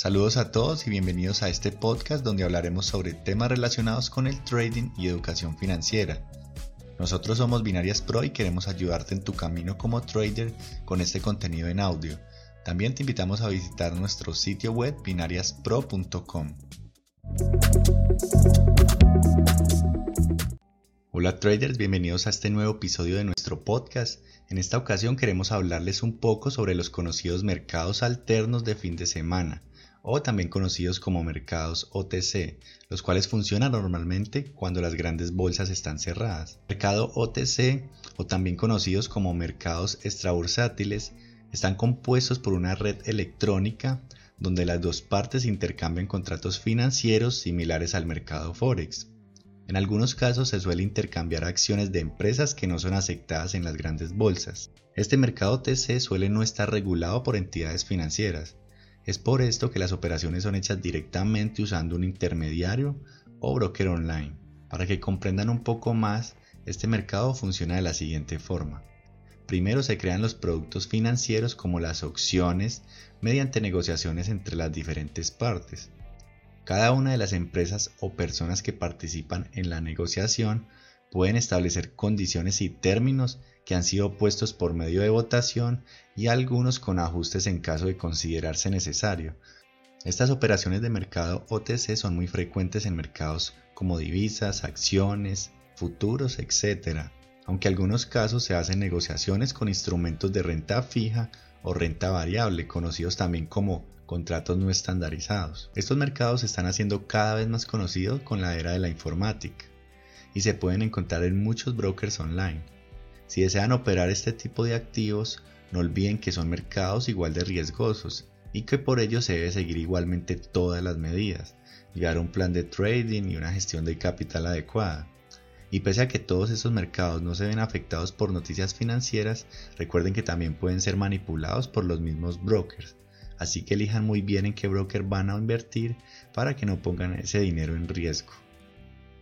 Saludos a todos y bienvenidos a este podcast donde hablaremos sobre temas relacionados con el trading y educación financiera. Nosotros somos Binarias Pro y queremos ayudarte en tu camino como trader con este contenido en audio. También te invitamos a visitar nuestro sitio web binariaspro.com. Hola traders, bienvenidos a este nuevo episodio de nuestro podcast. En esta ocasión queremos hablarles un poco sobre los conocidos mercados alternos de fin de semana o también conocidos como mercados OTC, los cuales funcionan normalmente cuando las grandes bolsas están cerradas. Mercado OTC, o también conocidos como mercados extrabursátiles, están compuestos por una red electrónica donde las dos partes intercambian contratos financieros similares al mercado Forex. En algunos casos se suele intercambiar acciones de empresas que no son aceptadas en las grandes bolsas. Este mercado OTC suele no estar regulado por entidades financieras, es por esto que las operaciones son hechas directamente usando un intermediario o broker online. Para que comprendan un poco más, este mercado funciona de la siguiente forma. Primero se crean los productos financieros como las opciones mediante negociaciones entre las diferentes partes. Cada una de las empresas o personas que participan en la negociación pueden establecer condiciones y términos que han sido puestos por medio de votación y algunos con ajustes en caso de considerarse necesario. Estas operaciones de mercado OTC son muy frecuentes en mercados como divisas, acciones, futuros, etc., aunque en algunos casos se hacen negociaciones con instrumentos de renta fija o renta variable, conocidos también como contratos no estandarizados. Estos mercados se están haciendo cada vez más conocidos con la era de la informática y se pueden encontrar en muchos brokers online. Si desean operar este tipo de activos, no olviden que son mercados igual de riesgosos y que por ello se debe seguir igualmente todas las medidas, llevar un plan de trading y una gestión de capital adecuada. Y pese a que todos estos mercados no se ven afectados por noticias financieras, recuerden que también pueden ser manipulados por los mismos brokers. Así que elijan muy bien en qué broker van a invertir para que no pongan ese dinero en riesgo.